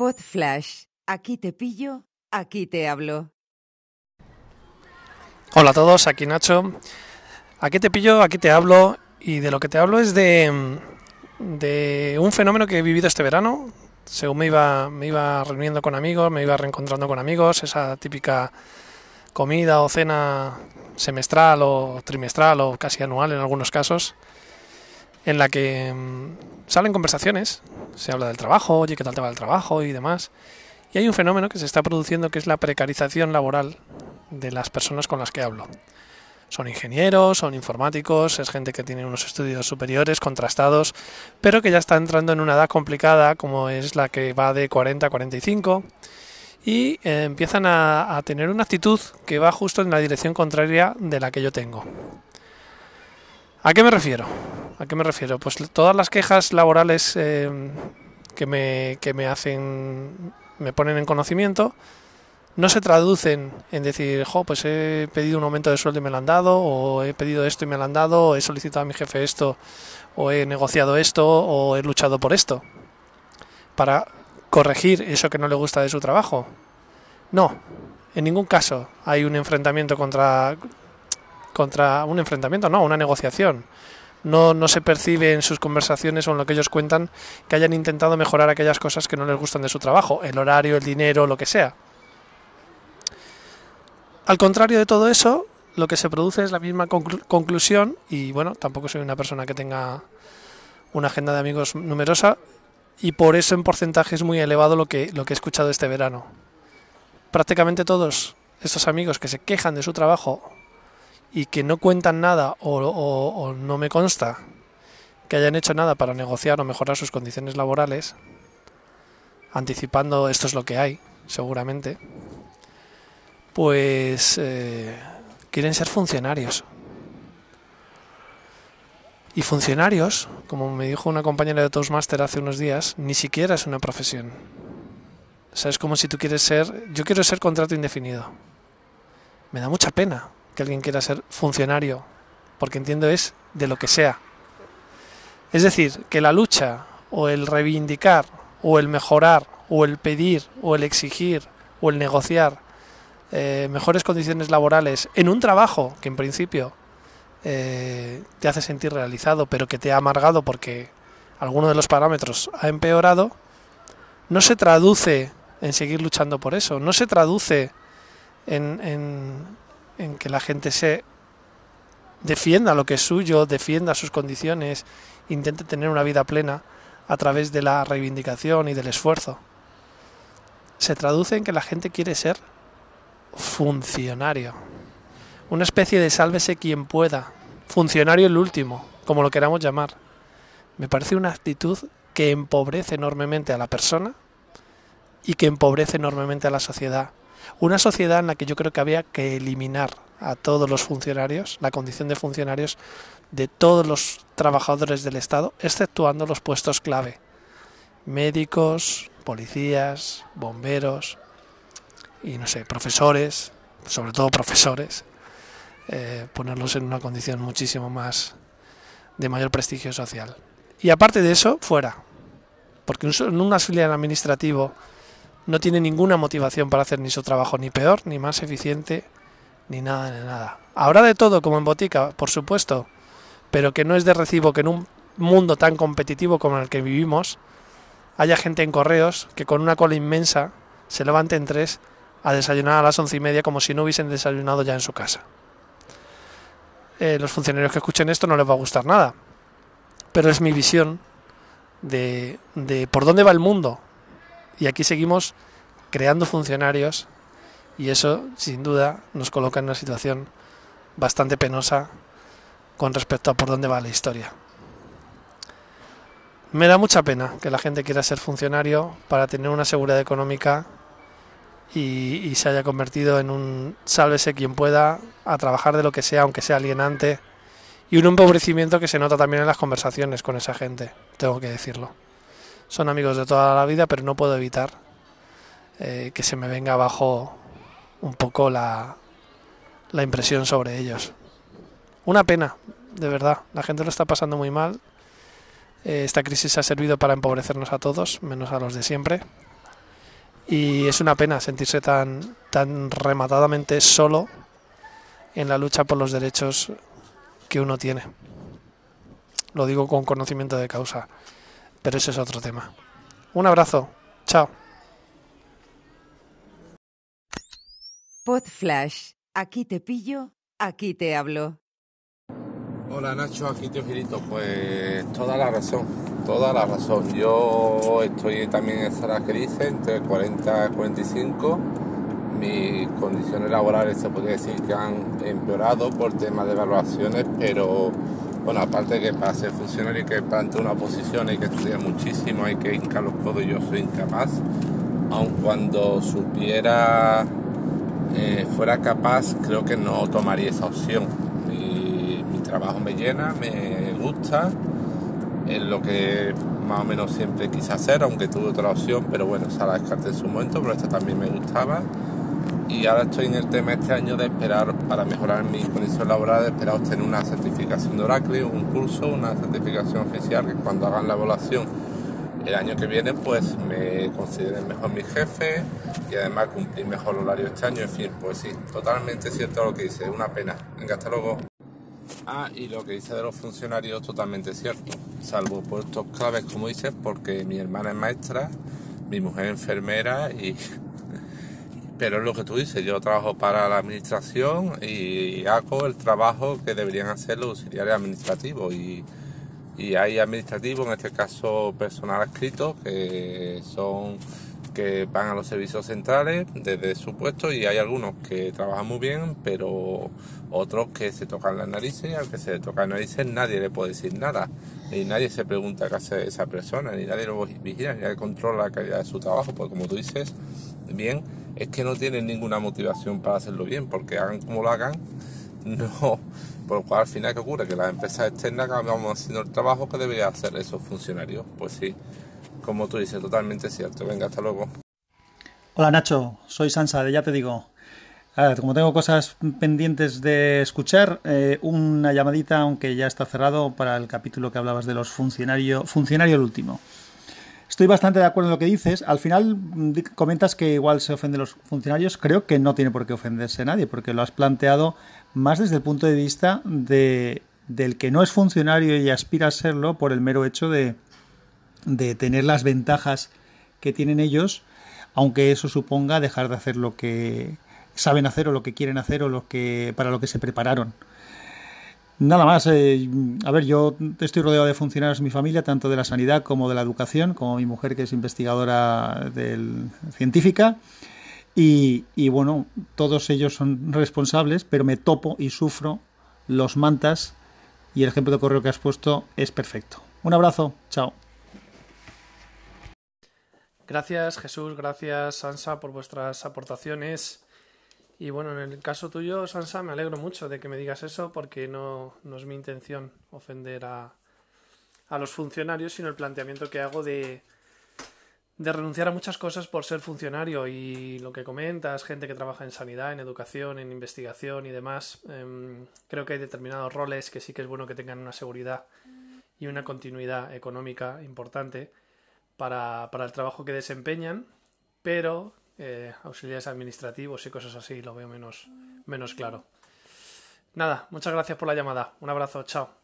Pod Flash. Aquí te pillo, aquí te hablo. Hola a todos, aquí Nacho. Aquí te pillo, aquí te hablo. Y de lo que te hablo es de, de un fenómeno que he vivido este verano. Según me iba, me iba reuniendo con amigos, me iba reencontrando con amigos, esa típica comida o cena semestral o trimestral o casi anual en algunos casos, en la que mm, salen conversaciones, se habla del trabajo, oye, ¿qué tal te va el trabajo y demás? Y hay un fenómeno que se está produciendo que es la precarización laboral de las personas con las que hablo. Son ingenieros, son informáticos, es gente que tiene unos estudios superiores, contrastados, pero que ya está entrando en una edad complicada como es la que va de 40 a 45 y eh, empiezan a, a, tener una actitud que va justo en la dirección contraria de la que yo tengo. ¿A qué me refiero? ¿A qué me refiero? Pues todas las quejas laborales eh, que, me, que me hacen, me ponen en conocimiento, no se traducen en decir, jo, pues he pedido un aumento de sueldo y me lo han dado, o he pedido esto y me lo han dado, o he solicitado a mi jefe esto, o he negociado esto, o he luchado por esto, para corregir eso que no le gusta de su trabajo. No, en ningún caso hay un enfrentamiento contra contra un enfrentamiento, no, una negociación. No, no se percibe en sus conversaciones o en lo que ellos cuentan que hayan intentado mejorar aquellas cosas que no les gustan de su trabajo, el horario, el dinero, lo que sea. Al contrario de todo eso, lo que se produce es la misma conclu conclusión y bueno, tampoco soy una persona que tenga una agenda de amigos numerosa y por eso en porcentaje es muy elevado lo que, lo que he escuchado este verano. Prácticamente todos estos amigos que se quejan de su trabajo y que no cuentan nada o, o, no me consta que hayan hecho nada para negociar o mejorar sus condiciones laborales, anticipando esto es lo que hay, seguramente, pues eh, quieren ser funcionarios. Y funcionarios, como me dijo una compañera de Toastmaster hace unos días, ni siquiera es una profesión. O sea, es como si tú quieres ser, yo quiero ser contrato indefinido. Me da mucha pena que alguien quiera ser funcionario, porque entiendo es de lo que sea. Es decir, que la lucha o el reivindicar o el mejorar o el pedir o el exigir o el negociar eh, mejores condiciones laborales en un trabajo que en principio eh, te hace sentir realizado pero que te ha amargado porque alguno de los parámetros ha empeorado, no se traduce en seguir luchando por eso, no se traduce en, en, en que la gente se defienda lo que es suyo, defienda sus condiciones, intente tener una vida plena a través de la reivindicación y del esfuerzo. Se traduce en que la gente quiere ser funcionario. Una especie de sálvese quien pueda. Funcionario el último, como lo queramos llamar. Me parece una actitud que empobrece enormemente a la persona y que empobrece enormemente a la sociedad. Una sociedad en la que yo creo que había que eliminar a todos los funcionarios, la condición de funcionarios de todos los trabajadores del Estado, exceptuando los puestos clave. Médicos, policías, bomberos y no sé, profesores, sobre todo profesores, eh, ponerlos en una condición muchísimo más de mayor prestigio social. Y aparte de eso, fuera. Porque un, un auxiliar administrativo no tiene ninguna motivación para hacer ni su trabajo ni peor, ni más eficiente, ni nada, ni nada. Habrá de todo como en botica, por supuesto, pero que no es de recibo que en un mundo tan competitivo como el que vivimos haya gente en correos que con una cola inmensa se levante en tres a desayunar a las once y media como si no hubiesen desayunado ya en su casa. Eh, los funcionarios que escuchen esto no les va a gustar nada, pero es mi visión de, de por dónde va el mundo y aquí seguimos creando funcionarios y eso sin duda nos coloca en una situación bastante penosa con respecto a por dónde va la historia. Me da mucha pena que la gente quiera ser funcionario para tener una seguridad económica y, se haya convertido en un sálvese quien pueda a trabajar de lo que sea, aunque sea alienante, y un empobrecimiento que se nota también en las conversaciones con esa gente, tengo que decirlo son amigos de toda la vida, pero no puedo evitar eh, que se me venga abajo un poco la, la impresión sobre ellos. Una pena, de verdad. La gente lo está pasando muy mal. Eh, esta crisis ha servido para empobrecernos a todos, menos a los de siempre. y es una pena sentirse tan, tan rematadamente solo en la lucha por los derechos que uno tiene. Lo digo con conocimiento de causa, pero ese es otro tema. Un abrazo, chao. Pod Flash, aquí te pillo, aquí te hablo. Hola Nacho, aquí te Girito. Pues toda la razón, toda la razón. Yo estoy también en esa edad que dice, entre 40 y 45. Mis condiciones laborales se podría decir que han empeorado por temas de evaluaciones, pero bueno, aparte que para ser funcionario hay que plantear una posición, hay que estudiar muchísimo, hay que hincar los codos, yo soy incapaz. Aun cuando supiera, eh, fuera capaz, creo que no tomaría esa opción trabajo me llena, me gusta, es lo que más o menos siempre quise hacer, aunque tuve otra opción, pero bueno, esa la descarté en su momento, pero esta también me gustaba. Y ahora estoy en el tema este año de esperar, para mejorar mi condición laboral, de esperar obtener una certificación de Oracle, un curso, una certificación oficial, que cuando hagan la evaluación el año que viene, pues me consideren mejor mi jefe y además cumplir mejor horario este año. En fin, pues sí, totalmente cierto lo que dice, una pena. Venga, hasta luego. Ah, y lo que dice de los funcionarios totalmente cierto, salvo puestos claves como dices, porque mi hermana es maestra, mi mujer es enfermera y... Pero es lo que tú dices, yo trabajo para la administración y hago el trabajo que deberían hacer los auxiliares administrativos. Y, y hay administrativos, en este caso personal adscrito, que son que van a los servicios centrales desde su puesto y hay algunos que trabajan muy bien, pero otros que se tocan las narices y al que se le tocan las narices nadie le puede decir nada, ni nadie se pregunta qué hace esa persona, ni nadie lo vigila, ni nadie controla la calidad de su trabajo, porque como tú dices, bien, es que no tienen ninguna motivación para hacerlo bien, porque hagan como lo hagan, no, por lo cual al final ¿qué ocurre? Que las empresas externas acabamos haciendo el trabajo que deberían hacer esos funcionarios, pues sí como tú dices, totalmente cierto. Venga, hasta luego. Hola Nacho, soy Sansa de Ya Te Digo. A ver, como tengo cosas pendientes de escuchar, eh, una llamadita, aunque ya está cerrado, para el capítulo que hablabas de los funcionarios, funcionario el último. Estoy bastante de acuerdo en lo que dices. Al final comentas que igual se ofenden los funcionarios. Creo que no tiene por qué ofenderse nadie, porque lo has planteado más desde el punto de vista de, del que no es funcionario y aspira a serlo por el mero hecho de, de tener las ventajas que tienen ellos, aunque eso suponga dejar de hacer lo que saben hacer o lo que quieren hacer o lo que para lo que se prepararon. Nada más, eh, a ver, yo estoy rodeado de funcionarios en mi familia, tanto de la sanidad como de la educación, como mi mujer que es investigadora científica, y, y bueno, todos ellos son responsables, pero me topo y sufro los mantas y el ejemplo de correo que has puesto es perfecto. Un abrazo, chao. Gracias Jesús, gracias Sansa por vuestras aportaciones. Y bueno, en el caso tuyo, Sansa, me alegro mucho de que me digas eso porque no, no es mi intención ofender a, a los funcionarios, sino el planteamiento que hago de, de renunciar a muchas cosas por ser funcionario y lo que comentas, gente que trabaja en sanidad, en educación, en investigación y demás, em, creo que hay determinados roles que sí que es bueno que tengan una seguridad y una continuidad económica importante para, para el trabajo que desempeñan, pero eh, auxiliares administrativos y cosas así lo veo menos, menos claro. Nada, muchas gracias por la llamada. Un abrazo, chao.